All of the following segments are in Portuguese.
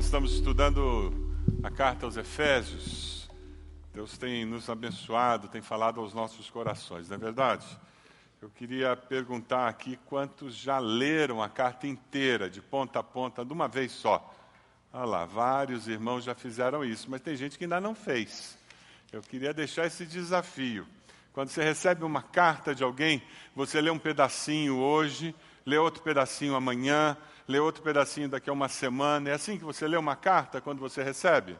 Nós estamos estudando a carta aos Efésios. Deus tem nos abençoado, tem falado aos nossos corações, não é verdade? Eu queria perguntar aqui quantos já leram a carta inteira, de ponta a ponta, de uma vez só. Olha lá, vários irmãos já fizeram isso, mas tem gente que ainda não fez. Eu queria deixar esse desafio. Quando você recebe uma carta de alguém, você lê um pedacinho hoje, lê outro pedacinho amanhã, lê outro pedacinho daqui a uma semana. É assim que você lê uma carta quando você recebe?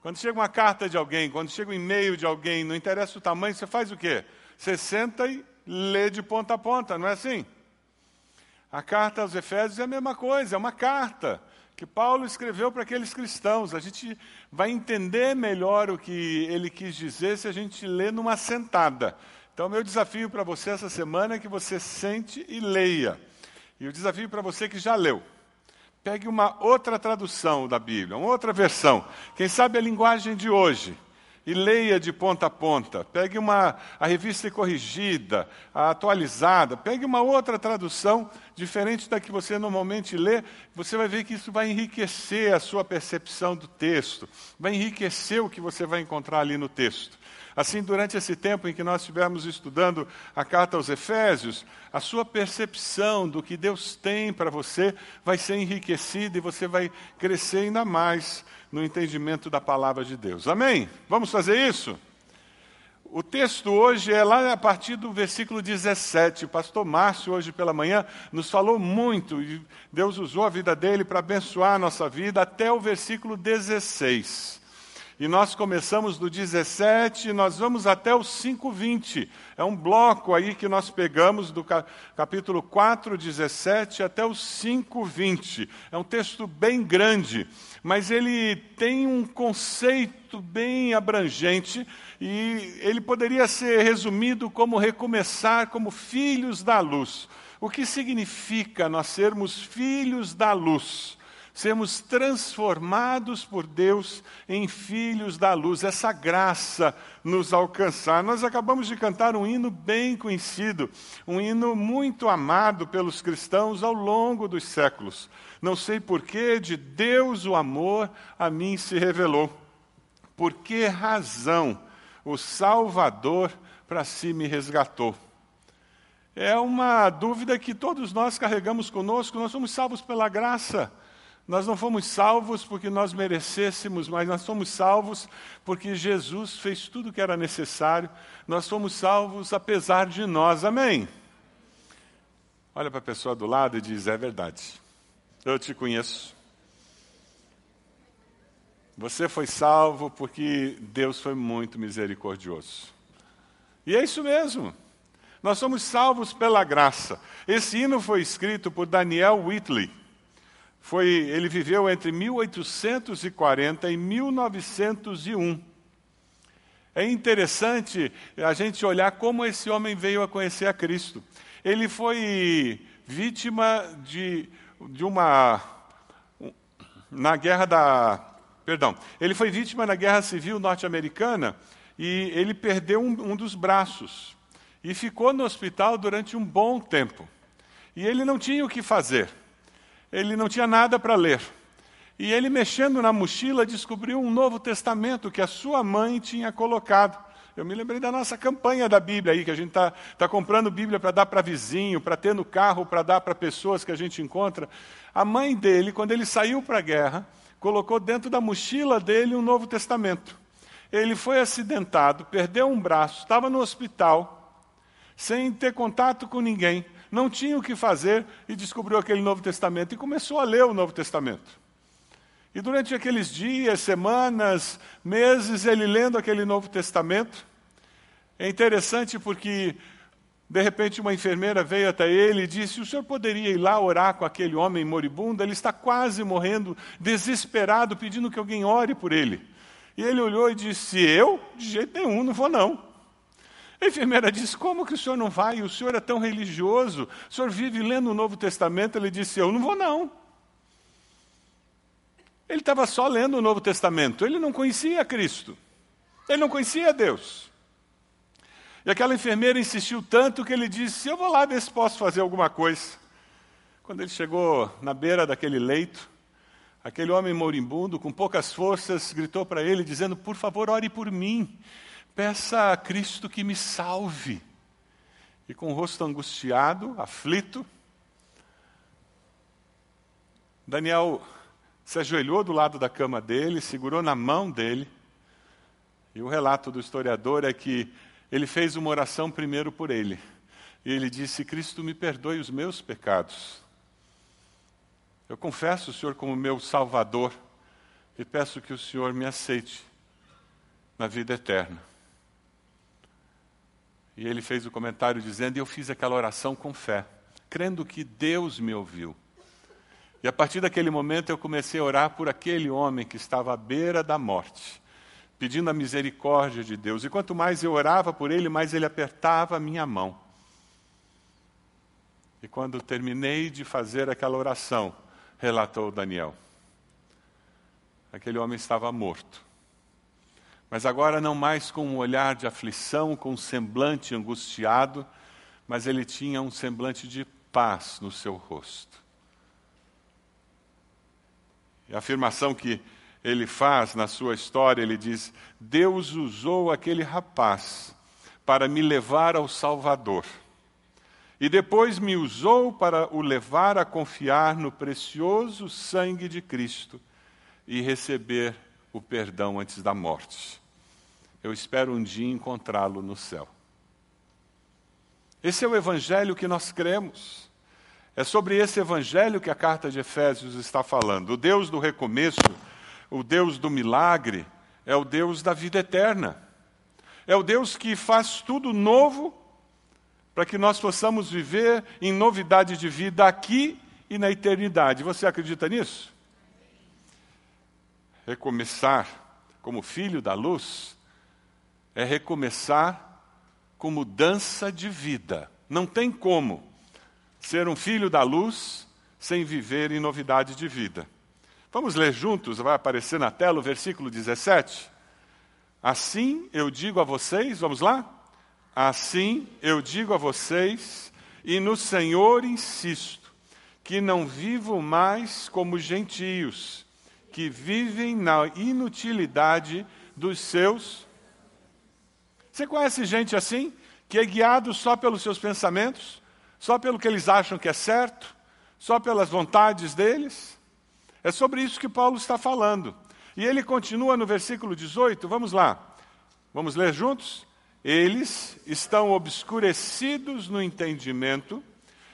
Quando chega uma carta de alguém, quando chega um e-mail de alguém, não interessa o tamanho, você faz o quê? Você senta e lê de ponta a ponta, não é assim? A carta aos Efésios é a mesma coisa, é uma carta que Paulo escreveu para aqueles cristãos. A gente vai entender melhor o que ele quis dizer se a gente lê numa sentada. Então, meu desafio para você essa semana é que você sente e leia. E o desafio para você que já leu. Pegue uma outra tradução da Bíblia, uma outra versão. Quem sabe a linguagem de hoje. E leia de ponta a ponta. Pegue uma, a revista corrigida, a atualizada. Pegue uma outra tradução diferente da que você normalmente lê. Você vai ver que isso vai enriquecer a sua percepção do texto. Vai enriquecer o que você vai encontrar ali no texto. Assim, durante esse tempo em que nós estivermos estudando a carta aos Efésios, a sua percepção do que Deus tem para você vai ser enriquecida e você vai crescer ainda mais no entendimento da palavra de Deus. Amém? Vamos fazer isso? O texto hoje é lá a partir do versículo 17. O pastor Márcio, hoje pela manhã, nos falou muito e Deus usou a vida dele para abençoar a nossa vida até o versículo 16. E nós começamos do 17 e nós vamos até o 5:20. É um bloco aí que nós pegamos do capítulo 4, 17 até o 5:20. É um texto bem grande, mas ele tem um conceito bem abrangente e ele poderia ser resumido como recomeçar como filhos da luz. O que significa nós sermos filhos da luz? Sermos transformados por Deus em filhos da luz, essa graça nos alcançar. Nós acabamos de cantar um hino bem conhecido, um hino muito amado pelos cristãos ao longo dos séculos. Não sei porquê, de Deus o amor a mim se revelou. Por que razão o Salvador para si me resgatou? É uma dúvida que todos nós carregamos conosco, nós somos salvos pela graça. Nós não fomos salvos porque nós merecêssemos, mas nós somos salvos porque Jesus fez tudo o que era necessário. Nós fomos salvos apesar de nós. Amém? Olha para a pessoa do lado e diz: É verdade. Eu te conheço. Você foi salvo porque Deus foi muito misericordioso. E é isso mesmo. Nós somos salvos pela graça. Esse hino foi escrito por Daniel Whitley foi, ele viveu entre 1840 e 1901. É interessante a gente olhar como esse homem veio a conhecer a Cristo. Ele foi vítima de, de uma. Na guerra da. Perdão. Ele foi vítima na guerra civil norte-americana e ele perdeu um, um dos braços. E ficou no hospital durante um bom tempo. E ele não tinha o que fazer ele não tinha nada para ler. E ele, mexendo na mochila, descobriu um Novo Testamento que a sua mãe tinha colocado. Eu me lembrei da nossa campanha da Bíblia aí, que a gente está tá comprando Bíblia para dar para vizinho, para ter no carro, para dar para pessoas que a gente encontra. A mãe dele, quando ele saiu para a guerra, colocou dentro da mochila dele um Novo Testamento. Ele foi acidentado, perdeu um braço, estava no hospital, sem ter contato com ninguém não tinha o que fazer e descobriu aquele Novo Testamento e começou a ler o Novo Testamento. E durante aqueles dias, semanas, meses, ele lendo aquele Novo Testamento, é interessante porque, de repente, uma enfermeira veio até ele e disse: O senhor poderia ir lá orar com aquele homem moribundo? Ele está quase morrendo, desesperado, pedindo que alguém ore por ele. E ele olhou e disse: Eu? De jeito nenhum, não vou não. A enfermeira disse: Como que o senhor não vai? O senhor é tão religioso, o senhor vive lendo o Novo Testamento. Ele disse: Eu não vou, não. Ele estava só lendo o Novo Testamento, ele não conhecia Cristo, ele não conhecia Deus. E aquela enfermeira insistiu tanto que ele disse: Eu vou lá ver se posso fazer alguma coisa. Quando ele chegou na beira daquele leito, Aquele homem moribundo, com poucas forças, gritou para ele, dizendo: Por favor, ore por mim. Peça a Cristo que me salve. E com o rosto angustiado, aflito, Daniel se ajoelhou do lado da cama dele, segurou na mão dele. E o relato do historiador é que ele fez uma oração primeiro por ele. E ele disse: Cristo, me perdoe os meus pecados. Eu confesso o Senhor como meu Salvador e peço que o Senhor me aceite na vida eterna. E ele fez o comentário dizendo: Eu fiz aquela oração com fé, crendo que Deus me ouviu. E a partir daquele momento eu comecei a orar por aquele homem que estava à beira da morte, pedindo a misericórdia de Deus. E quanto mais eu orava por ele, mais ele apertava a minha mão. E quando terminei de fazer aquela oração, relatou Daniel, aquele homem estava morto. Mas agora não mais com um olhar de aflição, com um semblante angustiado, mas ele tinha um semblante de paz no seu rosto. E a afirmação que ele faz na sua história, ele diz: Deus usou aquele rapaz para me levar ao Salvador. E depois me usou para o levar a confiar no precioso sangue de Cristo e receber o perdão antes da morte. Eu espero um dia encontrá-lo no céu. Esse é o evangelho que nós cremos. É sobre esse evangelho que a carta de Efésios está falando. O Deus do recomeço, o Deus do milagre, é o Deus da vida eterna. É o Deus que faz tudo novo para que nós possamos viver em novidade de vida aqui e na eternidade. Você acredita nisso? Recomeçar como filho da luz é recomeçar com mudança de vida. Não tem como ser um filho da luz sem viver em novidade de vida. Vamos ler juntos, vai aparecer na tela o versículo 17. Assim eu digo a vocês, vamos lá? Assim eu digo a vocês, e no Senhor insisto, que não vivo mais como gentios, que vivem na inutilidade dos seus. Você conhece gente assim? Que é guiado só pelos seus pensamentos? Só pelo que eles acham que é certo? Só pelas vontades deles? É sobre isso que Paulo está falando. E ele continua no versículo 18, vamos lá. Vamos ler juntos? Eles estão obscurecidos no entendimento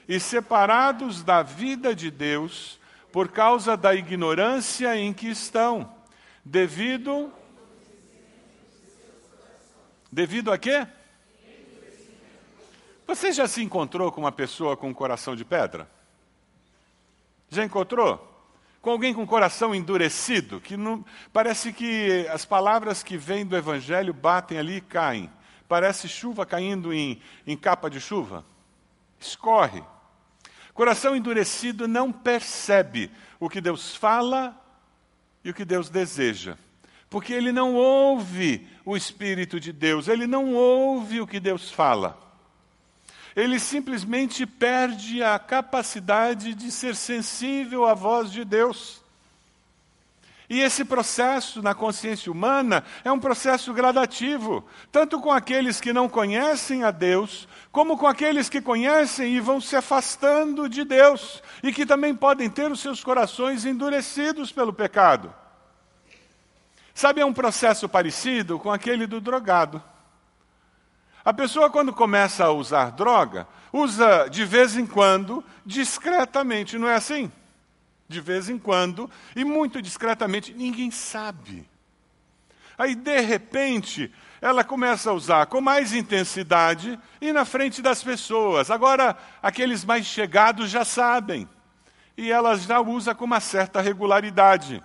e separados da vida de Deus por causa da ignorância em que estão, devido devido a quê? Você já se encontrou com uma pessoa com um coração de pedra? Já encontrou? Com alguém com coração endurecido, que não, parece que as palavras que vêm do Evangelho batem ali e caem. Parece chuva caindo em, em capa de chuva. Escorre. Coração endurecido não percebe o que Deus fala e o que Deus deseja. Porque ele não ouve o Espírito de Deus, ele não ouve o que Deus fala ele simplesmente perde a capacidade de ser sensível à voz de Deus. E esse processo na consciência humana é um processo gradativo, tanto com aqueles que não conhecem a Deus, como com aqueles que conhecem e vão se afastando de Deus, e que também podem ter os seus corações endurecidos pelo pecado. Sabe, é um processo parecido com aquele do drogado. A pessoa, quando começa a usar droga, usa de vez em quando, discretamente, não é assim? De vez em quando, e muito discretamente, ninguém sabe. Aí, de repente, ela começa a usar com mais intensidade e na frente das pessoas. Agora, aqueles mais chegados já sabem. E ela já usa com uma certa regularidade.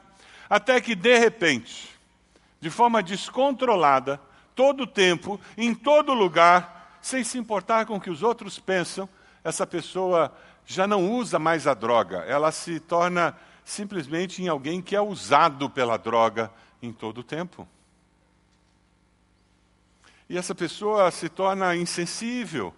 Até que, de repente, de forma descontrolada, todo o tempo, em todo lugar, sem se importar com o que os outros pensam, essa pessoa já não usa mais a droga, ela se torna simplesmente em alguém que é usado pela droga em todo o tempo. E essa pessoa se torna insensível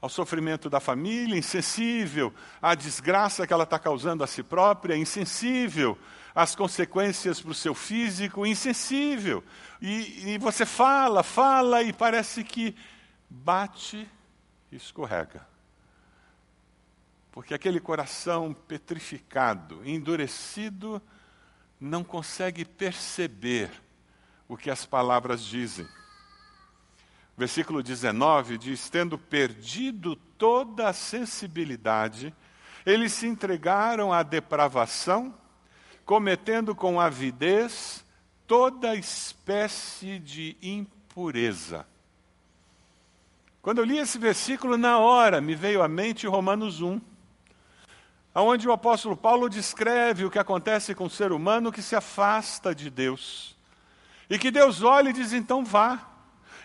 ao sofrimento da família, insensível à desgraça que ela está causando a si própria, insensível às consequências para o seu físico, insensível. E, e você fala, fala e parece que bate e escorrega. Porque aquele coração petrificado, endurecido, não consegue perceber o que as palavras dizem. Versículo 19 diz: Tendo perdido toda a sensibilidade, eles se entregaram à depravação, cometendo com avidez toda espécie de impureza. Quando eu li esse versículo, na hora me veio à mente Romanos 1, onde o apóstolo Paulo descreve o que acontece com o ser humano que se afasta de Deus. E que Deus olha e diz: então vá,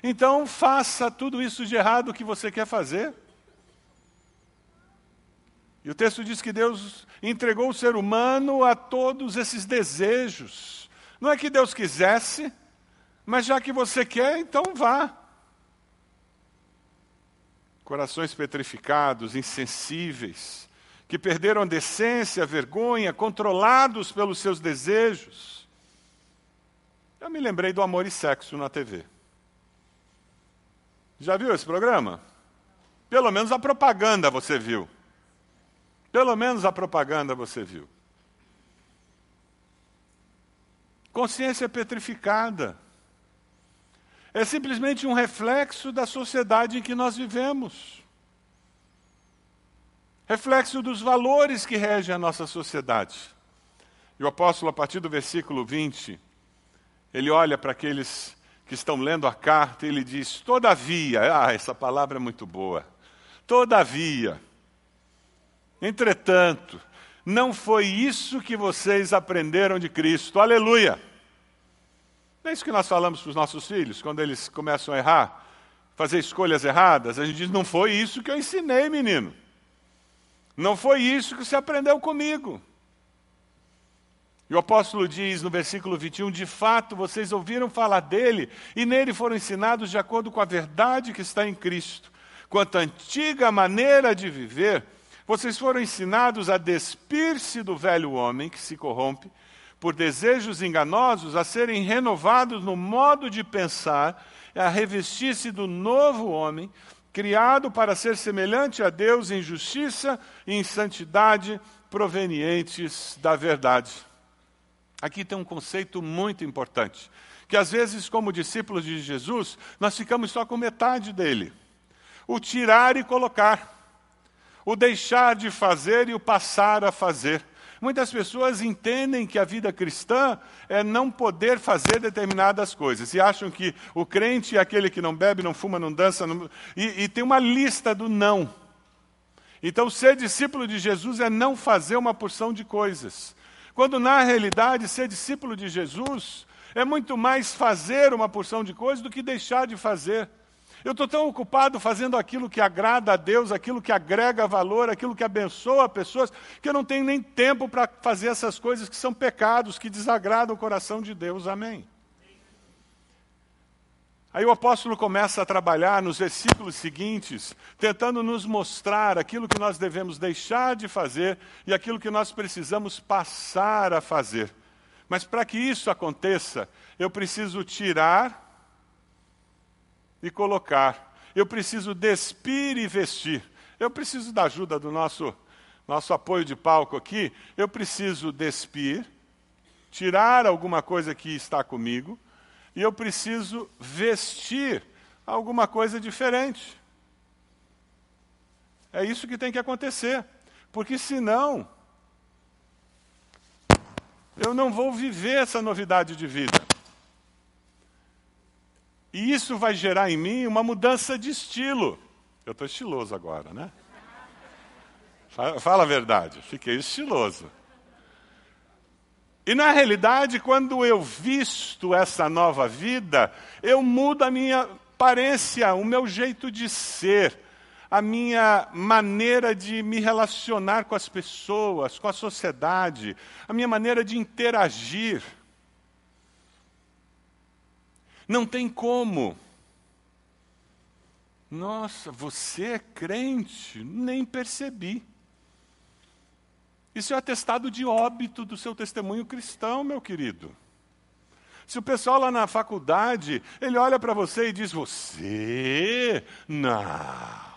então faça tudo isso de errado que você quer fazer. E o texto diz que Deus entregou o ser humano a todos esses desejos. Não é que Deus quisesse, mas já que você quer, então vá corações petrificados, insensíveis, que perderam a decência, a vergonha, controlados pelos seus desejos. Eu me lembrei do Amor e Sexo na TV. Já viu esse programa? Pelo menos a propaganda você viu. Pelo menos a propaganda você viu. Consciência petrificada é simplesmente um reflexo da sociedade em que nós vivemos. Reflexo dos valores que regem a nossa sociedade. E o apóstolo, a partir do versículo 20, ele olha para aqueles que estão lendo a carta e ele diz: Todavia, ah, essa palavra é muito boa. Todavia, entretanto, não foi isso que vocês aprenderam de Cristo. Aleluia! Não é isso que nós falamos para os nossos filhos, quando eles começam a errar, fazer escolhas erradas? A gente diz: não foi isso que eu ensinei, menino. Não foi isso que você aprendeu comigo. E o apóstolo diz no versículo 21: De fato, vocês ouviram falar dele e nele foram ensinados de acordo com a verdade que está em Cristo. Quanto à antiga maneira de viver, vocês foram ensinados a despir-se do velho homem que se corrompe por desejos enganosos, a serem renovados no modo de pensar, a revestir-se do novo homem, criado para ser semelhante a Deus em justiça e em santidade provenientes da verdade. Aqui tem um conceito muito importante, que às vezes, como discípulos de Jesus, nós ficamos só com metade dele. O tirar e colocar, o deixar de fazer e o passar a fazer. Muitas pessoas entendem que a vida cristã é não poder fazer determinadas coisas e acham que o crente é aquele que não bebe, não fuma, não dança, não... E, e tem uma lista do não. Então, ser discípulo de Jesus é não fazer uma porção de coisas. Quando, na realidade, ser discípulo de Jesus é muito mais fazer uma porção de coisas do que deixar de fazer. Eu estou tão ocupado fazendo aquilo que agrada a Deus, aquilo que agrega valor, aquilo que abençoa pessoas, que eu não tenho nem tempo para fazer essas coisas que são pecados, que desagradam o coração de Deus. Amém. Aí o apóstolo começa a trabalhar nos versículos seguintes, tentando nos mostrar aquilo que nós devemos deixar de fazer e aquilo que nós precisamos passar a fazer. Mas para que isso aconteça, eu preciso tirar e colocar. Eu preciso despir e vestir. Eu preciso da ajuda do nosso, nosso apoio de palco aqui. Eu preciso despir, tirar alguma coisa que está comigo, e eu preciso vestir alguma coisa diferente. É isso que tem que acontecer. Porque senão, eu não vou viver essa novidade de vida. E isso vai gerar em mim uma mudança de estilo. Eu estou estiloso agora, né? Fala a verdade, fiquei estiloso. E na realidade, quando eu visto essa nova vida, eu mudo a minha aparência, o meu jeito de ser, a minha maneira de me relacionar com as pessoas, com a sociedade, a minha maneira de interagir. Não tem como Nossa, você é crente? Nem percebi. Isso é atestado de óbito do seu testemunho cristão, meu querido. Se o pessoal lá na faculdade, ele olha para você e diz: Você? Não.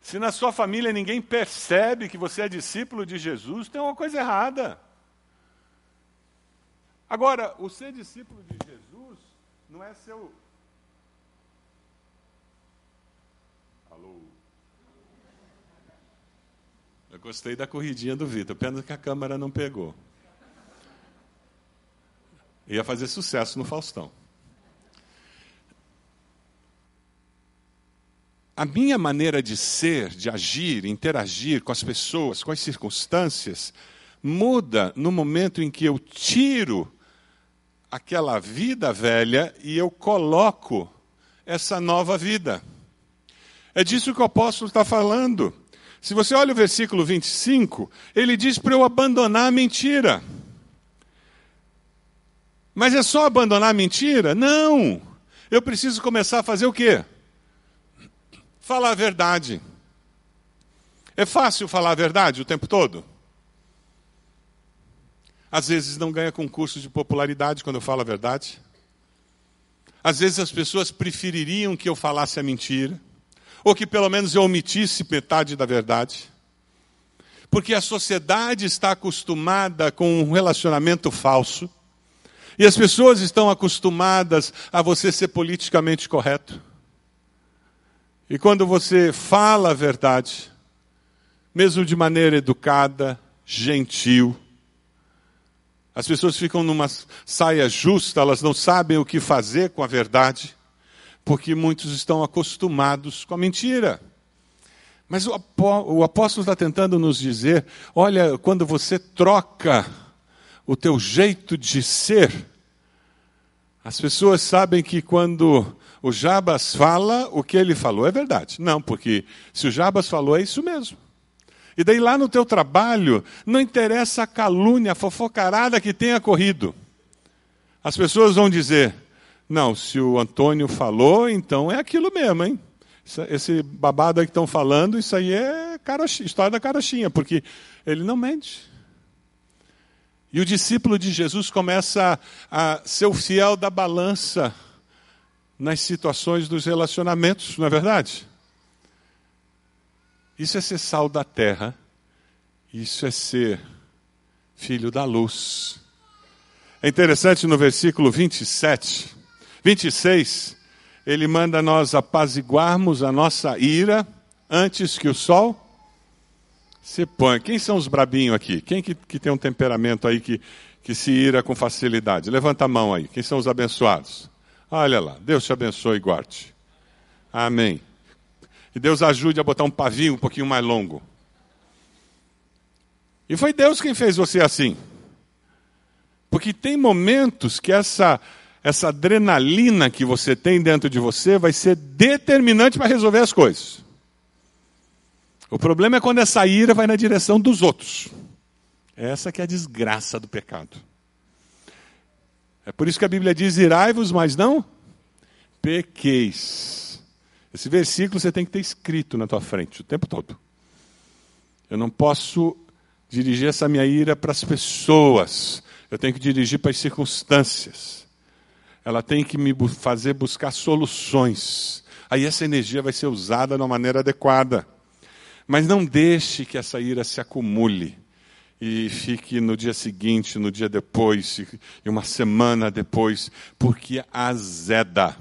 Se na sua família ninguém percebe que você é discípulo de Jesus, tem uma coisa errada. Agora, o ser discípulo de Jesus não é seu. Alô? Eu gostei da corridinha do Vitor, pena que a câmera não pegou. Ia fazer sucesso no Faustão. A minha maneira de ser, de agir, interagir com as pessoas, com as circunstâncias, muda no momento em que eu tiro aquela vida velha e eu coloco essa nova vida. É disso que o apóstolo está falando. Se você olha o versículo 25, ele diz para eu abandonar a mentira. Mas é só abandonar a mentira? Não! Eu preciso começar a fazer o quê? Falar a verdade. É fácil falar a verdade o tempo todo? Às vezes não ganha concurso de popularidade quando eu falo a verdade. Às vezes as pessoas prefeririam que eu falasse a mentira, ou que pelo menos eu omitisse metade da verdade. Porque a sociedade está acostumada com um relacionamento falso. E as pessoas estão acostumadas a você ser politicamente correto. E quando você fala a verdade, mesmo de maneira educada, gentil, as pessoas ficam numa saia justa, elas não sabem o que fazer com a verdade, porque muitos estão acostumados com a mentira. Mas o apóstolo está tentando nos dizer: olha, quando você troca o teu jeito de ser. As pessoas sabem que quando o Jabas fala, o que ele falou é verdade. Não, porque se o Jabas falou, é isso mesmo. E daí lá no teu trabalho, não interessa a calúnia, a fofocarada que tenha corrido. As pessoas vão dizer: não, se o Antônio falou, então é aquilo mesmo, hein? Esse babado aí que estão falando, isso aí é história da carochinha, porque ele não mente. E o discípulo de Jesus começa a, a ser o fiel da balança nas situações dos relacionamentos, não é verdade? Isso é ser sal da terra, isso é ser filho da luz. É interessante no versículo 27, 26, ele manda nós apaziguarmos a nossa ira antes que o sol se põe. Quem são os brabinhos aqui? Quem que, que tem um temperamento aí que, que se ira com facilidade? Levanta a mão aí. Quem são os abençoados? Olha lá. Deus te abençoe e guarde. Amém. E Deus ajude a botar um pavio um pouquinho mais longo. E foi Deus quem fez você assim. Porque tem momentos que essa, essa adrenalina que você tem dentro de você vai ser determinante para resolver as coisas. O problema é quando essa ira vai na direção dos outros. Essa que é a desgraça do pecado. É por isso que a Bíblia diz: irai-vos, mas não pequeis. Esse versículo você tem que ter escrito na tua frente o tempo todo. Eu não posso dirigir essa minha ira para as pessoas. Eu tenho que dirigir para as circunstâncias. Ela tem que me fazer buscar soluções. Aí essa energia vai ser usada de uma maneira adequada. Mas não deixe que essa ira se acumule e fique no dia seguinte, no dia depois, e uma semana depois, porque azeda.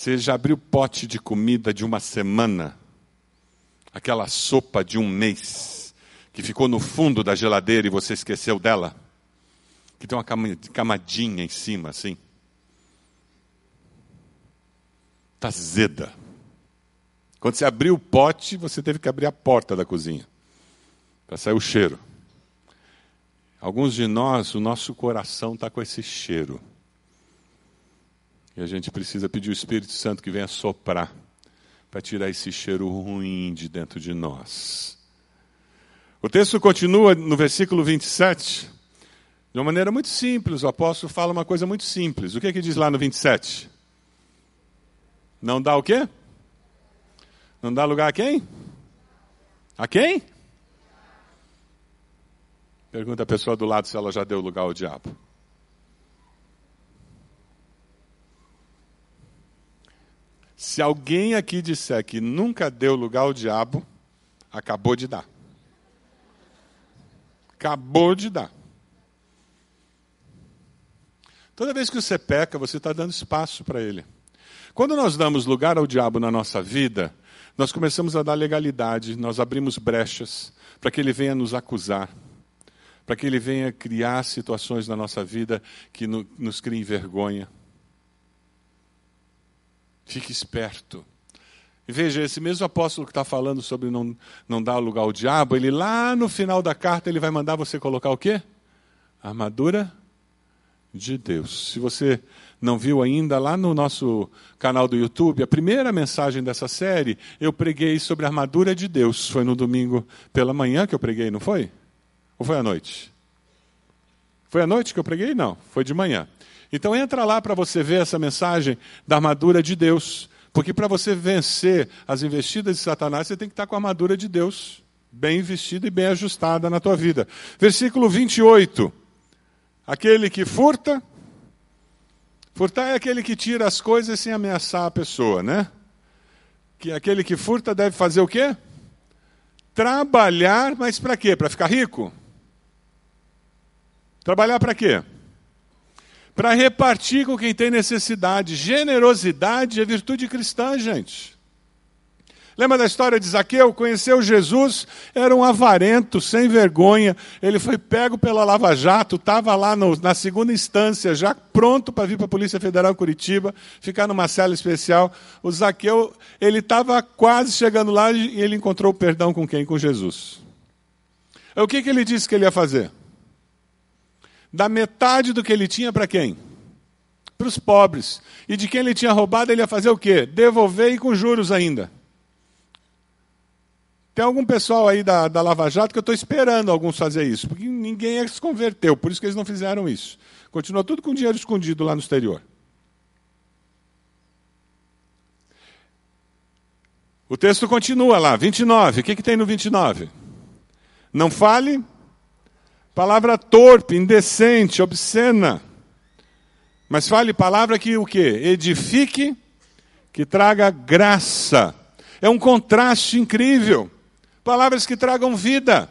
Você já abriu pote de comida de uma semana, aquela sopa de um mês, que ficou no fundo da geladeira e você esqueceu dela? Que tem uma camadinha em cima, assim. Está azeda. Quando você abriu o pote, você teve que abrir a porta da cozinha para sair o cheiro. Alguns de nós, o nosso coração está com esse cheiro. E a gente precisa pedir o Espírito Santo que venha soprar para tirar esse cheiro ruim de dentro de nós. O texto continua no versículo 27, De uma maneira muito simples, o apóstolo fala uma coisa muito simples. O que, é que diz lá no 27? Não dá o quê? Não dá lugar a quem? A quem? Pergunta a pessoa do lado se ela já deu lugar ao diabo. Se alguém aqui disser que nunca deu lugar ao diabo, acabou de dar. Acabou de dar. Toda vez que você peca, você está dando espaço para ele. Quando nós damos lugar ao diabo na nossa vida, nós começamos a dar legalidade, nós abrimos brechas para que ele venha nos acusar, para que ele venha criar situações na nossa vida que no, nos criem vergonha. Fique esperto. E veja, esse mesmo apóstolo que está falando sobre não, não dar lugar ao diabo, ele lá no final da carta ele vai mandar você colocar o quê? armadura de Deus. Se você não viu ainda, lá no nosso canal do YouTube, a primeira mensagem dessa série, eu preguei sobre a armadura de Deus. Foi no domingo pela manhã que eu preguei, não foi? Ou foi à noite? Foi à noite que eu preguei? Não, foi de manhã. Então entra lá para você ver essa mensagem da armadura de Deus. Porque para você vencer as investidas de Satanás, você tem que estar com a armadura de Deus bem vestida e bem ajustada na tua vida. Versículo 28. Aquele que furta, Furtar é aquele que tira as coisas sem ameaçar a pessoa, né? Que aquele que furta deve fazer o quê? Trabalhar, mas para quê? Para ficar rico? Trabalhar para quê? Para repartir com quem tem necessidade. Generosidade é virtude cristã, gente. Lembra da história de Zaqueu? Conheceu Jesus, era um avarento, sem vergonha. Ele foi pego pela Lava Jato, estava lá no, na segunda instância, já pronto para vir para a Polícia Federal Curitiba, ficar numa cela especial. O Zaqueu, ele estava quase chegando lá e ele encontrou perdão com quem? Com Jesus. O que, que ele disse que ele ia fazer? Da metade do que ele tinha para quem? Para os pobres. E de quem ele tinha roubado, ele ia fazer o quê? Devolver e com juros ainda. Tem algum pessoal aí da, da Lava Jato que eu estou esperando alguns fazer isso, porque ninguém se converteu, por isso que eles não fizeram isso. Continua tudo com dinheiro escondido lá no exterior. O texto continua lá, 29. O que, que tem no 29? Não fale palavra torpe, indecente, obscena. Mas fale palavra que o quê? Edifique, que traga graça. É um contraste incrível. Palavras que tragam vida.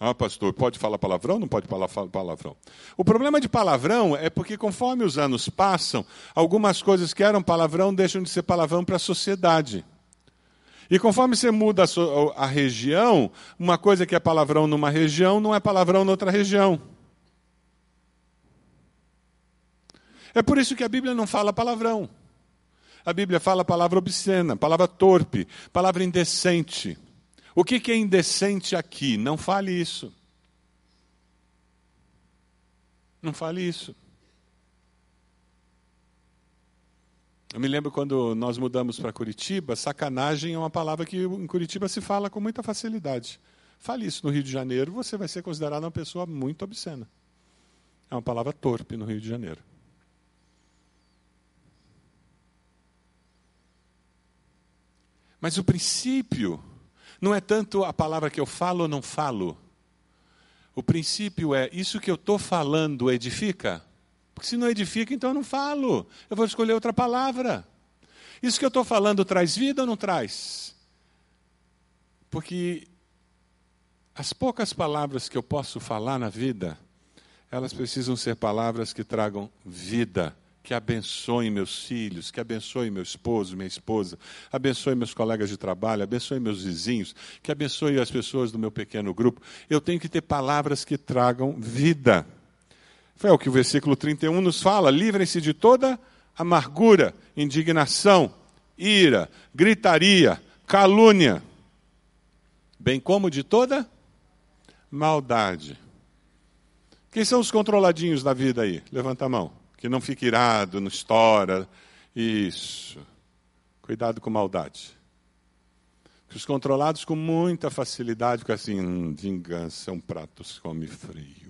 Ah, pastor, pode falar palavrão? Não pode falar palavrão. O problema de palavrão é porque, conforme os anos passam, algumas coisas que eram palavrão deixam de ser palavrão para a sociedade. E conforme você muda a, so a, região, uma coisa que é palavrão numa região não é palavrão noutra região. É por isso que a Bíblia não fala palavrão. A Bíblia fala palavra obscena, palavra torpe, palavra indecente. O que, que é indecente aqui? Não fale isso. Não fale isso. Eu me lembro quando nós mudamos para Curitiba, sacanagem é uma palavra que em Curitiba se fala com muita facilidade. Fale isso no Rio de Janeiro, você vai ser considerado uma pessoa muito obscena. É uma palavra torpe no Rio de Janeiro. Mas o princípio não é tanto a palavra que eu falo ou não falo. O princípio é: isso que eu estou falando edifica? Porque se não edifica, então eu não falo. Eu vou escolher outra palavra. Isso que eu estou falando traz vida ou não traz? Porque as poucas palavras que eu posso falar na vida, elas precisam ser palavras que tragam vida que abençoe meus filhos, que abençoe meu esposo, minha esposa, abençoe meus colegas de trabalho, abençoe meus vizinhos, que abençoe as pessoas do meu pequeno grupo. Eu tenho que ter palavras que tragam vida. Foi o que o versículo 31 nos fala: livrem-se de toda amargura, indignação, ira, gritaria, calúnia, bem como de toda maldade. Quem são os controladinhos da vida aí? Levanta a mão que não fique irado, não estoura. Isso. Cuidado com maldade. Que os controlados com muita facilidade ficam assim, hum, vingança é um prato come frio.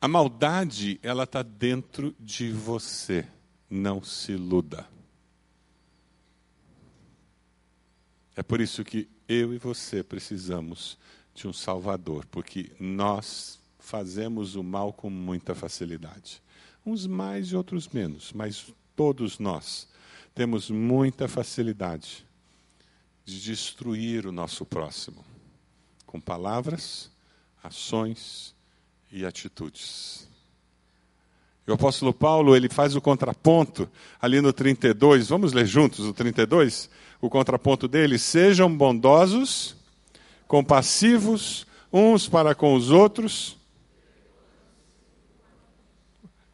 A maldade, ela está dentro de você. Não se iluda. É por isso que eu e você precisamos de um Salvador, porque nós fazemos o mal com muita facilidade. Uns mais e outros menos, mas todos nós temos muita facilidade de destruir o nosso próximo com palavras, ações e atitudes. E o apóstolo Paulo, ele faz o contraponto ali no 32. Vamos ler juntos o 32? O contraponto dele: sejam bondosos, compassivos uns para com os outros.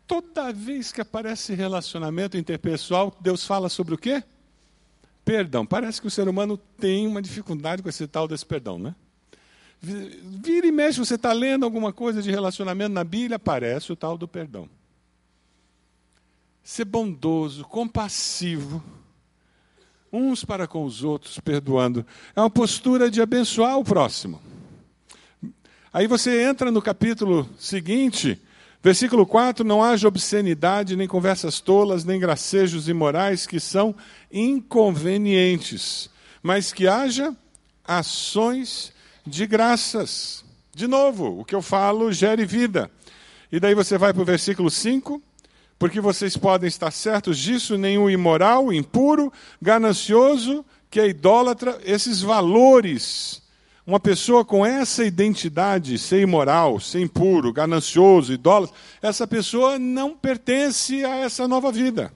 Toda vez que aparece relacionamento interpessoal, Deus fala sobre o quê? Perdão. Parece que o ser humano tem uma dificuldade com esse tal desse perdão, né? Vira e mexe, você está lendo alguma coisa de relacionamento na Bíblia, aparece o tal do perdão. Ser bondoso, compassivo, uns para com os outros, perdoando. É uma postura de abençoar o próximo. Aí você entra no capítulo seguinte, versículo 4: Não haja obscenidade, nem conversas tolas, nem gracejos imorais que são inconvenientes, mas que haja ações de graças. De novo, o que eu falo gere vida. E daí você vai para o versículo 5 porque vocês podem estar certos disso, nenhum imoral, impuro, ganancioso, que é idólatra, esses valores. Uma pessoa com essa identidade, ser imoral, ser impuro, ganancioso, idólatra, essa pessoa não pertence a essa nova vida.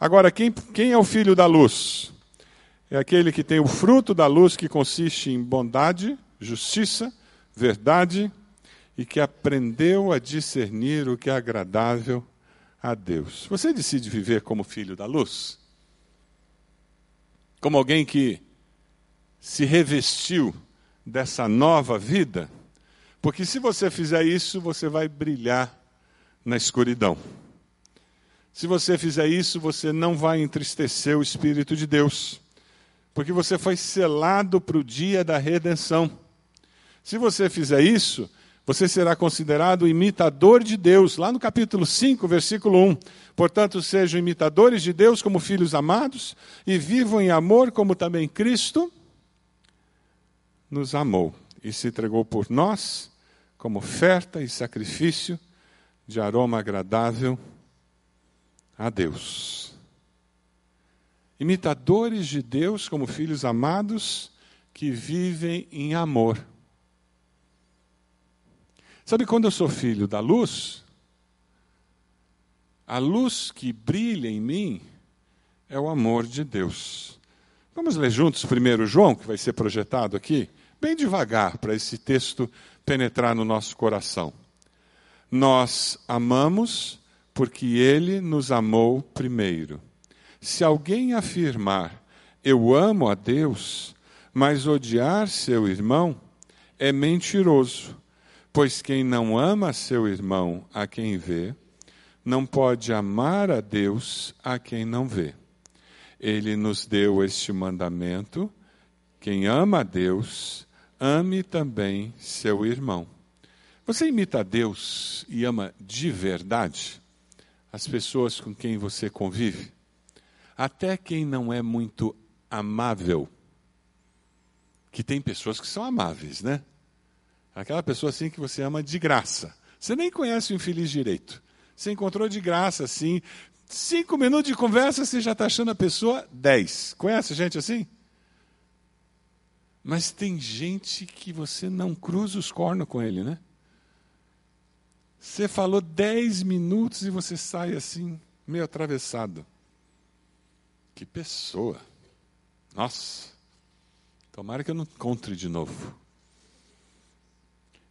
Agora, quem, quem é o filho da luz? É aquele que tem o fruto da luz que consiste em bondade, justiça, verdade e que aprendeu a discernir o que é agradável a Deus. Você decide viver como filho da luz? Como alguém que se revestiu dessa nova vida? Porque se você fizer isso, você vai brilhar na escuridão. Se você fizer isso, você não vai entristecer o Espírito de Deus, porque você foi selado para o dia da redenção. Se você fizer isso, você será considerado imitador de Deus, lá no capítulo 5, versículo 1. Portanto, sejam imitadores de Deus como filhos amados e vivam em amor como também Cristo nos amou e se entregou por nós como oferta e sacrifício de aroma agradável a Deus. Imitadores de Deus como filhos amados que vivem em amor. Sabe quando eu sou filho da luz? A luz que brilha em mim é o amor de Deus. Vamos ler juntos primeiro João, que vai ser projetado aqui, bem devagar, para esse texto penetrar no nosso coração. Nós amamos porque ele nos amou primeiro. Se alguém afirmar, eu amo a Deus, mas odiar seu irmão, é mentiroso. Pois quem não ama seu irmão a quem vê, não pode amar a Deus a quem não vê. Ele nos deu este mandamento: quem ama a Deus, ame também seu irmão. Você imita a Deus e ama de verdade as pessoas com quem você convive? Até quem não é muito amável. Que tem pessoas que são amáveis, né? Aquela pessoa assim que você ama de graça. Você nem conhece o infeliz direito. Você encontrou de graça, assim. Cinco minutos de conversa, você já está achando a pessoa dez. Conhece gente assim? Mas tem gente que você não cruza os cornos com ele, né? Você falou dez minutos e você sai assim, meio atravessado. Que pessoa. Nossa. Tomara que eu não encontre de novo.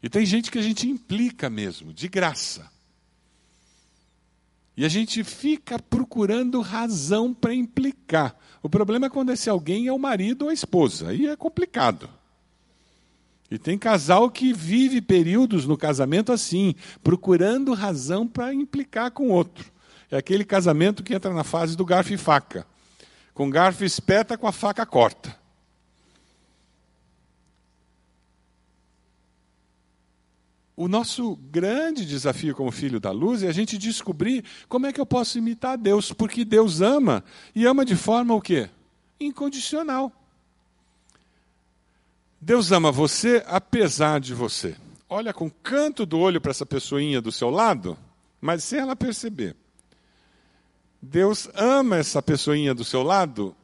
E tem gente que a gente implica mesmo, de graça. E a gente fica procurando razão para implicar. O problema é quando esse alguém é o marido ou a esposa. Aí é complicado. E tem casal que vive períodos no casamento assim, procurando razão para implicar com o outro. É aquele casamento que entra na fase do garfo e faca. Com garfo espeta, com a faca corta. o nosso grande desafio como filho da luz é a gente descobrir como é que eu posso imitar Deus, porque Deus ama e ama de forma o quê? Incondicional. Deus ama você apesar de você. Olha com canto do olho para essa pessoinha do seu lado, mas sem ela perceber. Deus ama essa pessoinha do seu lado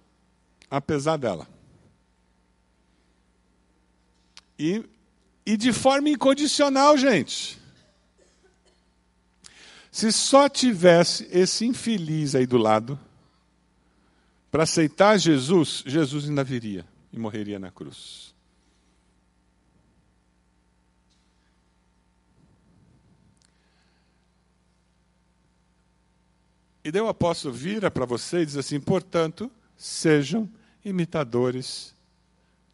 apesar dela. E, e de forma incondicional, gente. Se só tivesse esse infeliz aí do lado, para aceitar Jesus, Jesus ainda viria e morreria na cruz. E daí o apóstolo vira para você e diz assim: portanto, sejam imitadores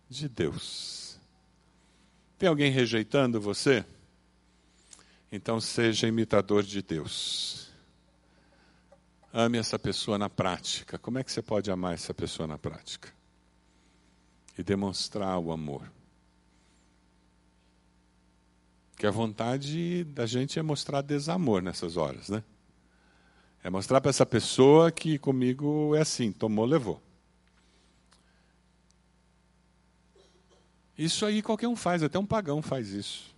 de Deus. Tem alguém rejeitando você? Então seja imitador de Deus. Ame essa pessoa na prática. Como é que você pode amar essa pessoa na prática? E demonstrar o amor. Que a vontade da gente é mostrar desamor nessas horas, né? É mostrar para essa pessoa que comigo é assim, tomou, levou. Isso aí qualquer um faz, até um pagão faz isso.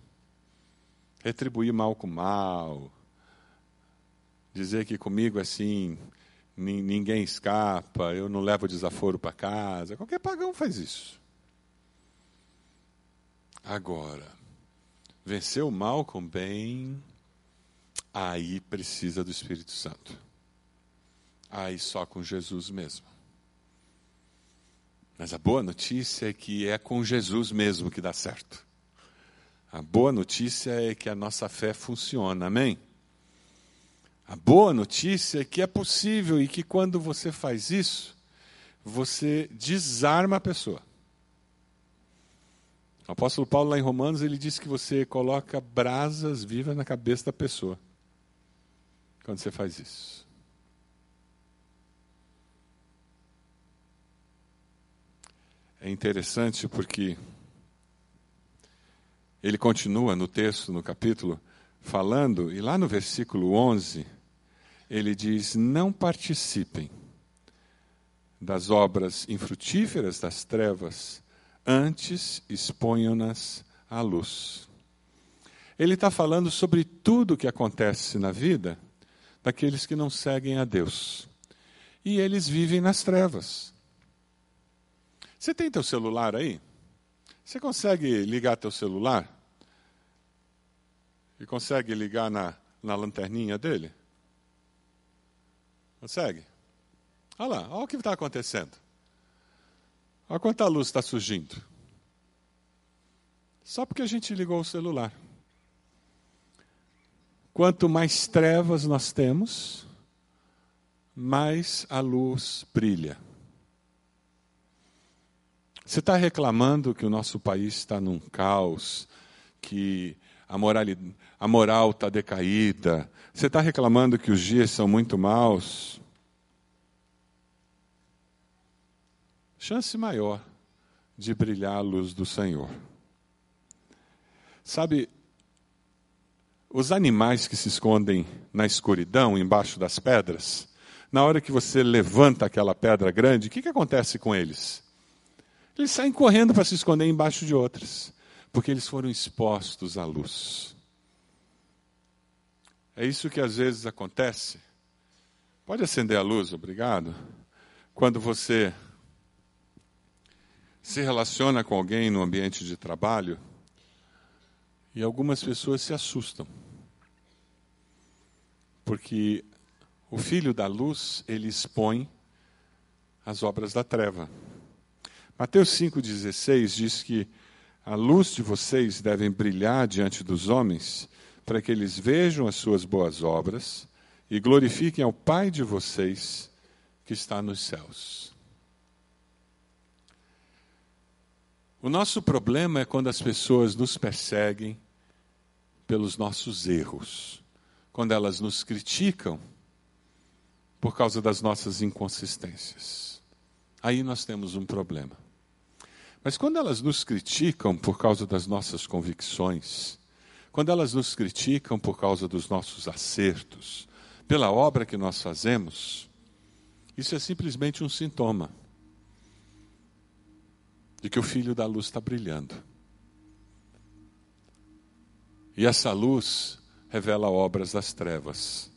Retribuir mal com mal. Dizer que comigo assim, ninguém escapa, eu não levo desaforo para casa. Qualquer pagão faz isso. Agora, vencer o mal com bem, aí precisa do Espírito Santo. Aí só com Jesus mesmo. Mas a boa notícia é que é com Jesus mesmo que dá certo. A boa notícia é que a nossa fé funciona, amém? A boa notícia é que é possível e que quando você faz isso, você desarma a pessoa. O apóstolo Paulo, lá em Romanos, ele diz que você coloca brasas vivas na cabeça da pessoa quando você faz isso. É interessante porque ele continua no texto, no capítulo, falando, e lá no versículo 11, ele diz: Não participem das obras infrutíferas das trevas, antes exponham-nas à luz. Ele está falando sobre tudo o que acontece na vida daqueles que não seguem a Deus. E eles vivem nas trevas. Você tem teu celular aí? Você consegue ligar teu celular? E consegue ligar na, na lanterninha dele? Consegue? Olha lá, olha o que está acontecendo. Olha quanta luz está surgindo. Só porque a gente ligou o celular. Quanto mais trevas nós temos, mais a luz brilha. Você está reclamando que o nosso país está num caos, que a, a moral está decaída. Você está reclamando que os dias são muito maus. Chance maior de brilhar a luz do Senhor. Sabe, os animais que se escondem na escuridão, embaixo das pedras, na hora que você levanta aquela pedra grande, o que, que acontece com eles? Eles saem correndo para se esconder embaixo de outras, porque eles foram expostos à luz. É isso que às vezes acontece. Pode acender a luz, obrigado. Quando você se relaciona com alguém no ambiente de trabalho e algumas pessoas se assustam. Porque o filho da luz, ele expõe as obras da treva. Mateus 5,16 diz que a luz de vocês deve brilhar diante dos homens, para que eles vejam as suas boas obras e glorifiquem ao Pai de vocês que está nos céus. O nosso problema é quando as pessoas nos perseguem pelos nossos erros, quando elas nos criticam por causa das nossas inconsistências. Aí nós temos um problema. Mas quando elas nos criticam por causa das nossas convicções, quando elas nos criticam por causa dos nossos acertos, pela obra que nós fazemos, isso é simplesmente um sintoma de que o filho da luz está brilhando. E essa luz revela obras das trevas.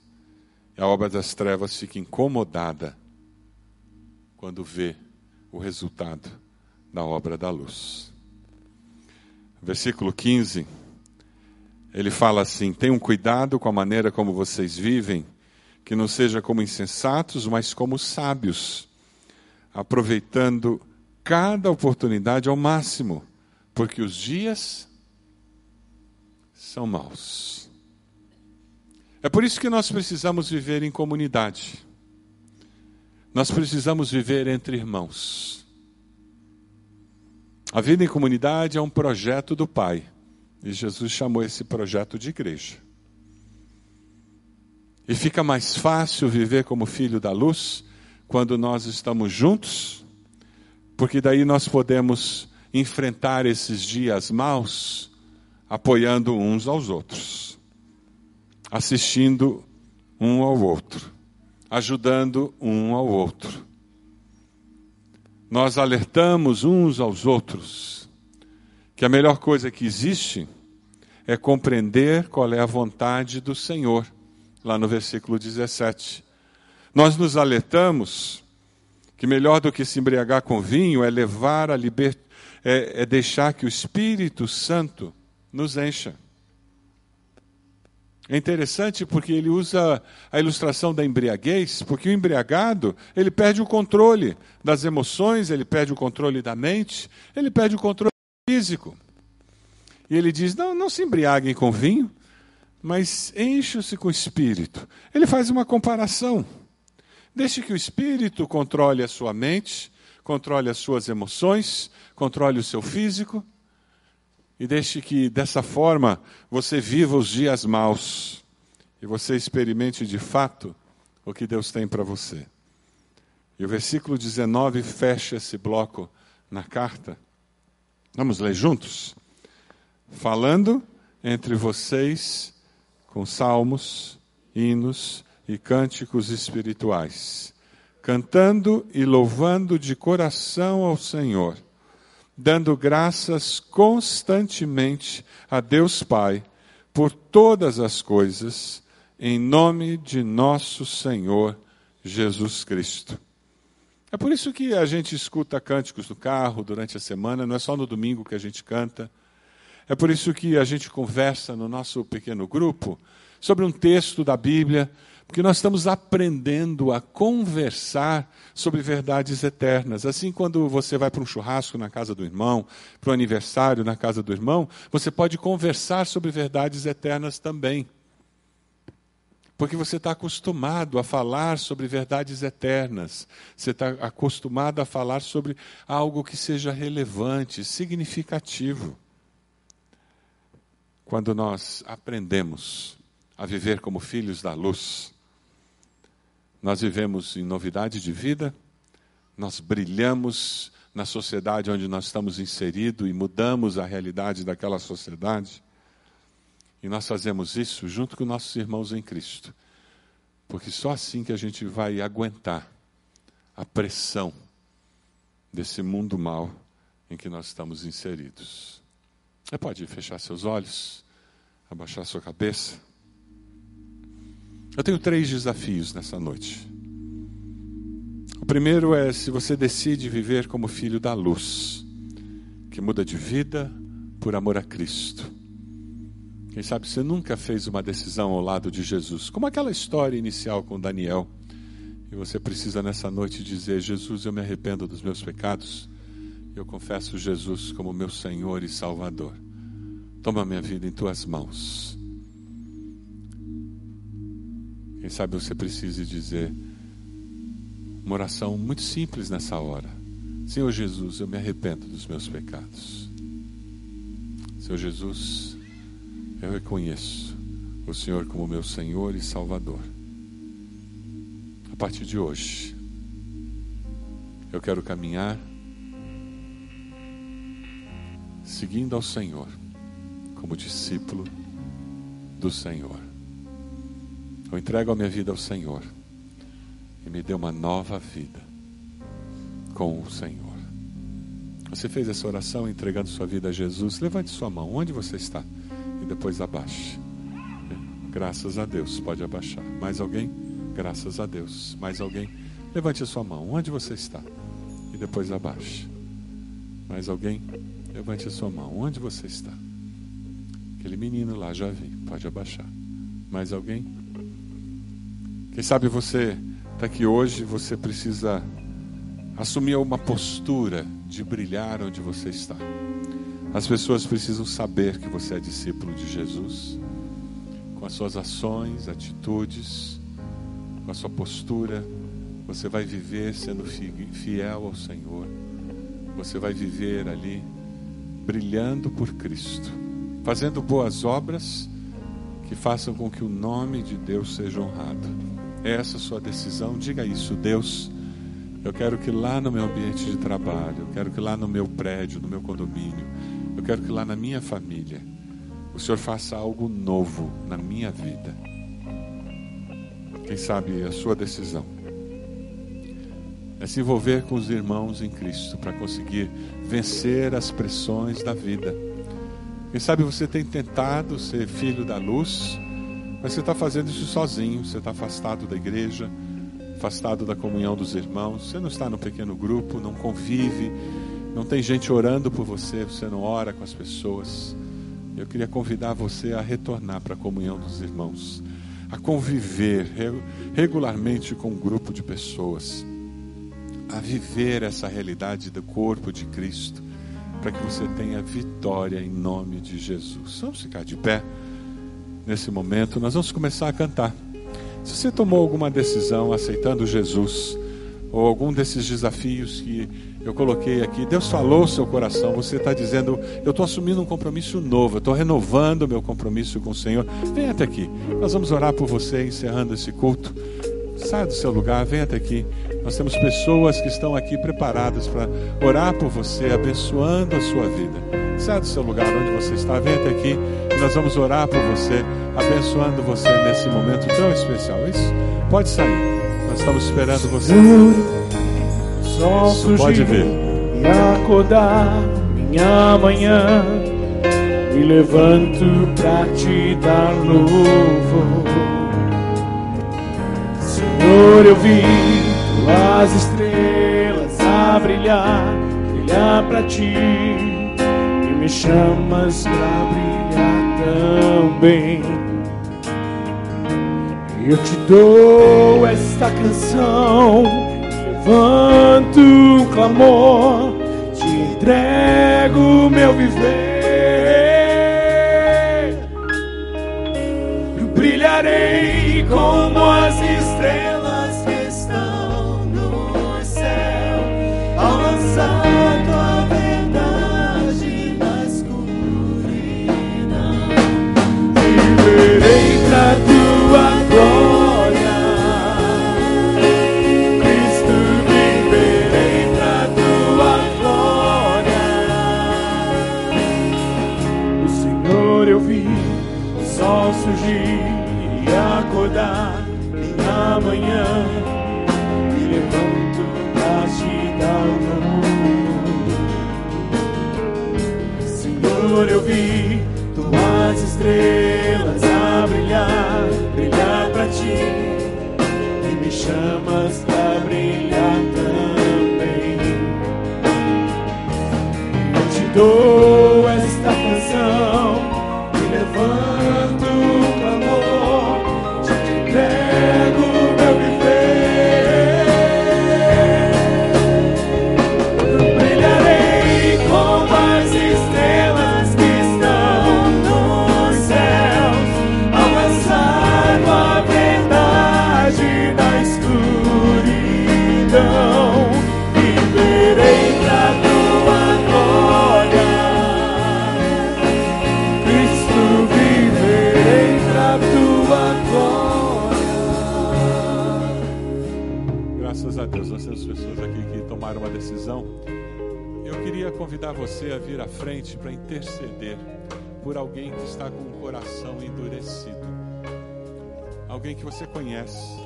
E a obra das trevas fica incomodada quando vê o resultado da obra da luz. Versículo 15 ele fala assim: tenham cuidado com a maneira como vocês vivem, que não seja como insensatos, mas como sábios, aproveitando cada oportunidade ao máximo, porque os dias são maus. É por isso que nós precisamos viver em comunidade. Nós precisamos viver entre irmãos. A vida em comunidade é um projeto do Pai. E Jesus chamou esse projeto de igreja. E fica mais fácil viver como filho da luz quando nós estamos juntos, porque daí nós podemos enfrentar esses dias maus apoiando uns aos outros, assistindo um ao outro, ajudando um ao outro. Nós alertamos uns aos outros que a melhor coisa que existe é compreender qual é a vontade do Senhor, lá no versículo 17. Nós nos alertamos que melhor do que se embriagar com vinho é levar a liber... é, é deixar que o Espírito Santo nos encha. É interessante porque ele usa a ilustração da embriaguez, porque o embriagado, ele perde o controle das emoções, ele perde o controle da mente, ele perde o controle físico. E ele diz: não, não se embriaguem com vinho, mas encham-se com o espírito. Ele faz uma comparação. Deixe que o espírito controle a sua mente, controle as suas emoções, controle o seu físico, e deixe que dessa forma você viva os dias maus e você experimente de fato o que Deus tem para você. E o versículo 19 fecha esse bloco na carta Vamos ler juntos? Falando entre vocês com salmos, hinos e cânticos espirituais, cantando e louvando de coração ao Senhor, dando graças constantemente a Deus Pai por todas as coisas, em nome de nosso Senhor Jesus Cristo é por isso que a gente escuta cânticos no carro durante a semana, não é só no domingo que a gente canta. É por isso que a gente conversa no nosso pequeno grupo sobre um texto da Bíblia, porque nós estamos aprendendo a conversar sobre verdades eternas. Assim, quando você vai para um churrasco na casa do irmão, para um aniversário na casa do irmão, você pode conversar sobre verdades eternas também. Porque você está acostumado a falar sobre verdades eternas, você está acostumado a falar sobre algo que seja relevante, significativo. Quando nós aprendemos a viver como filhos da luz, nós vivemos em novidade de vida, nós brilhamos na sociedade onde nós estamos inseridos e mudamos a realidade daquela sociedade. E nós fazemos isso junto com nossos irmãos em Cristo. Porque só assim que a gente vai aguentar a pressão desse mundo mal em que nós estamos inseridos. Você pode fechar seus olhos, abaixar sua cabeça. Eu tenho três desafios nessa noite. O primeiro é se você decide viver como filho da luz, que muda de vida por amor a Cristo. Quem sabe você nunca fez uma decisão ao lado de Jesus, como aquela história inicial com Daniel. E você precisa nessa noite dizer: Jesus, eu me arrependo dos meus pecados. Eu confesso Jesus como meu Senhor e Salvador. Toma minha vida em tuas mãos. Quem sabe você precise dizer uma oração muito simples nessa hora. Senhor Jesus, eu me arrependo dos meus pecados. Senhor Jesus, eu reconheço o Senhor como meu Senhor e Salvador. A partir de hoje, eu quero caminhar seguindo ao Senhor como discípulo do Senhor. Eu entrego a minha vida ao Senhor e me dê uma nova vida com o Senhor. Você fez essa oração entregando sua vida a Jesus? Levante sua mão, onde você está? E depois abaixe. Graças a Deus, pode abaixar. Mais alguém? Graças a Deus. Mais alguém? Levante sua mão, onde você está? E depois abaixe. Mais alguém? Levante a sua mão, onde você está? Aquele menino lá, já vi, pode abaixar. Mais alguém? Quem sabe você está aqui hoje, você precisa assumir uma postura de brilhar onde você está. As pessoas precisam saber que você é discípulo de Jesus, com as suas ações, atitudes, com a sua postura. Você vai viver sendo fiel ao Senhor. Você vai viver ali brilhando por Cristo, fazendo boas obras que façam com que o nome de Deus seja honrado. É essa a sua decisão. Diga isso, Deus. Eu quero que lá no meu ambiente de trabalho, eu quero que lá no meu prédio, no meu condomínio, eu quero que lá na minha família, o Senhor faça algo novo na minha vida. Quem sabe a sua decisão é se envolver com os irmãos em Cristo para conseguir vencer as pressões da vida. Quem sabe você tem tentado ser filho da luz, mas você está fazendo isso sozinho, você está afastado da igreja afastado da comunhão dos irmãos, você não está no pequeno grupo, não convive, não tem gente orando por você, você não ora com as pessoas. Eu queria convidar você a retornar para a comunhão dos irmãos, a conviver regularmente com um grupo de pessoas, a viver essa realidade do corpo de Cristo, para que você tenha vitória em nome de Jesus. Vamos ficar de pé nesse momento, nós vamos começar a cantar. Se você tomou alguma decisão aceitando Jesus, ou algum desses desafios que eu coloquei aqui, Deus falou o seu coração, você está dizendo, eu estou assumindo um compromisso novo, eu estou renovando o meu compromisso com o Senhor. Venha até aqui, nós vamos orar por você, encerrando esse culto. Saia do seu lugar, venha até aqui. Nós temos pessoas que estão aqui preparadas para orar por você, abençoando a sua vida. Saia do seu lugar onde você está, venha até aqui e nós vamos orar por você abençoando você nesse momento tão especial. Isso, pode sair. Nós estamos esperando você. Surgir pode ver. e acordar minha manhã. Me levanto pra te dar louvor. Senhor, eu vi tuas estrelas a brilhar, brilhar pra ti. E me chamas pra brilhar também. Eu te dou esta canção, levanto um clamor, te entrego meu viver. Eu brilharei como as estrelas vi tuas estrelas a brilhar, brilhar pra ti. E me chamas pra brilhar também. Eu te dou alguém que está com o coração endurecido. Alguém que você conhece,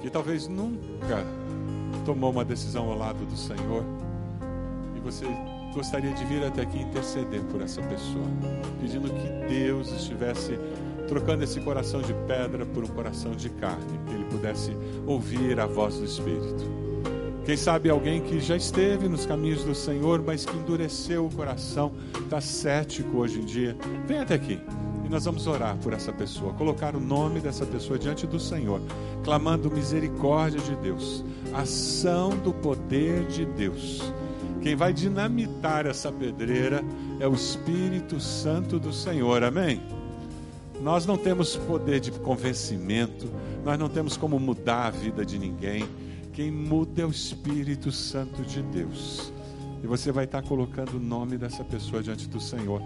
que talvez nunca tomou uma decisão ao lado do Senhor e você gostaria de vir até aqui interceder por essa pessoa, pedindo que Deus estivesse trocando esse coração de pedra por um coração de carne, que ele pudesse ouvir a voz do Espírito. Quem sabe alguém que já esteve nos caminhos do Senhor, mas que endureceu o coração, está cético hoje em dia, vem até aqui. E nós vamos orar por essa pessoa, colocar o nome dessa pessoa diante do Senhor, clamando misericórdia de Deus, ação do poder de Deus. Quem vai dinamitar essa pedreira é o Espírito Santo do Senhor, amém? Nós não temos poder de convencimento, nós não temos como mudar a vida de ninguém. Quem muda é o Espírito Santo de Deus. E você vai estar colocando o nome dessa pessoa diante do Senhor.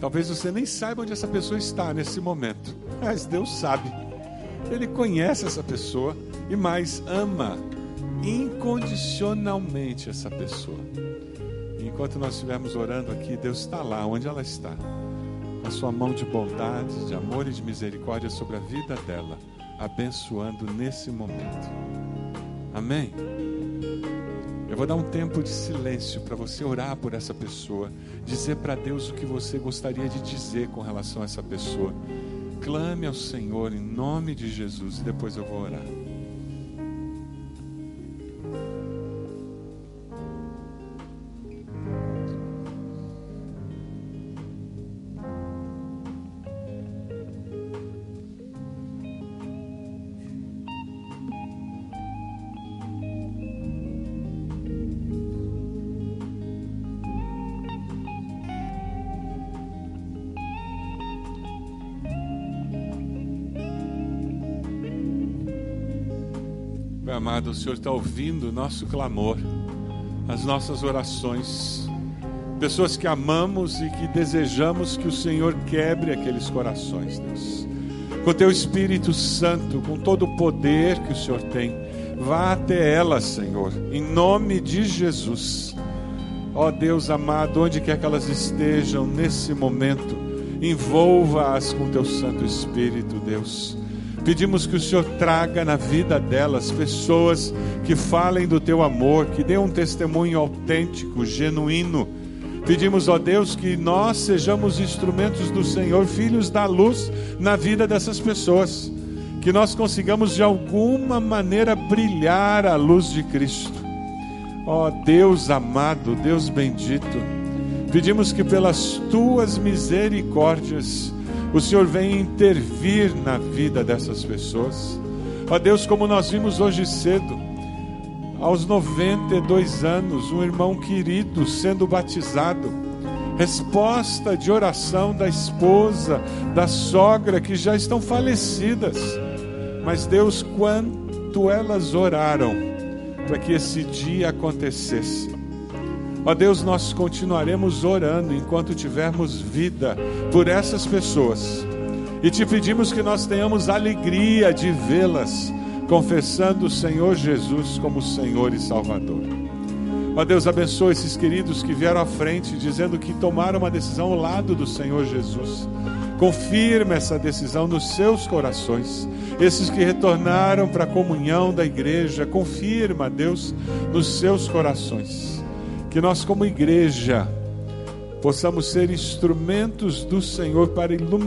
Talvez você nem saiba onde essa pessoa está nesse momento, mas Deus sabe. Ele conhece essa pessoa e mais ama incondicionalmente essa pessoa. Enquanto nós estivermos orando aqui, Deus está lá onde ela está a sua mão de bondade, de amor e de misericórdia sobre a vida dela, abençoando nesse momento. Amém? Eu vou dar um tempo de silêncio para você orar por essa pessoa, dizer para Deus o que você gostaria de dizer com relação a essa pessoa. Clame ao Senhor em nome de Jesus e depois eu vou orar. O Senhor está ouvindo o nosso clamor, as nossas orações. Pessoas que amamos e que desejamos que o Senhor quebre aqueles corações, Deus. Com teu Espírito Santo, com todo o poder que o Senhor tem, vá até elas, Senhor, em nome de Jesus. Ó Deus amado, onde quer que elas estejam nesse momento, envolva-as com teu Santo Espírito, Deus Pedimos que o Senhor traga na vida delas pessoas que falem do teu amor, que dêem um testemunho autêntico, genuíno. Pedimos, ó Deus, que nós sejamos instrumentos do Senhor, filhos da luz na vida dessas pessoas. Que nós consigamos de alguma maneira brilhar a luz de Cristo. Ó Deus amado, Deus bendito, pedimos que pelas tuas misericórdias, o Senhor vem intervir na vida dessas pessoas. Ó Deus, como nós vimos hoje cedo, aos 92 anos, um irmão querido sendo batizado, resposta de oração da esposa, da sogra que já estão falecidas. Mas Deus, quanto elas oraram para que esse dia acontecesse. Ó Deus, nós continuaremos orando enquanto tivermos vida por essas pessoas. E te pedimos que nós tenhamos alegria de vê-las confessando o Senhor Jesus como Senhor e Salvador. Ó Deus, abençoe esses queridos que vieram à frente dizendo que tomaram uma decisão ao lado do Senhor Jesus. Confirma essa decisão nos seus corações. Esses que retornaram para a comunhão da igreja, confirma, Deus, nos seus corações que nós, como igreja, possamos ser instrumentos do Senhor para iluminar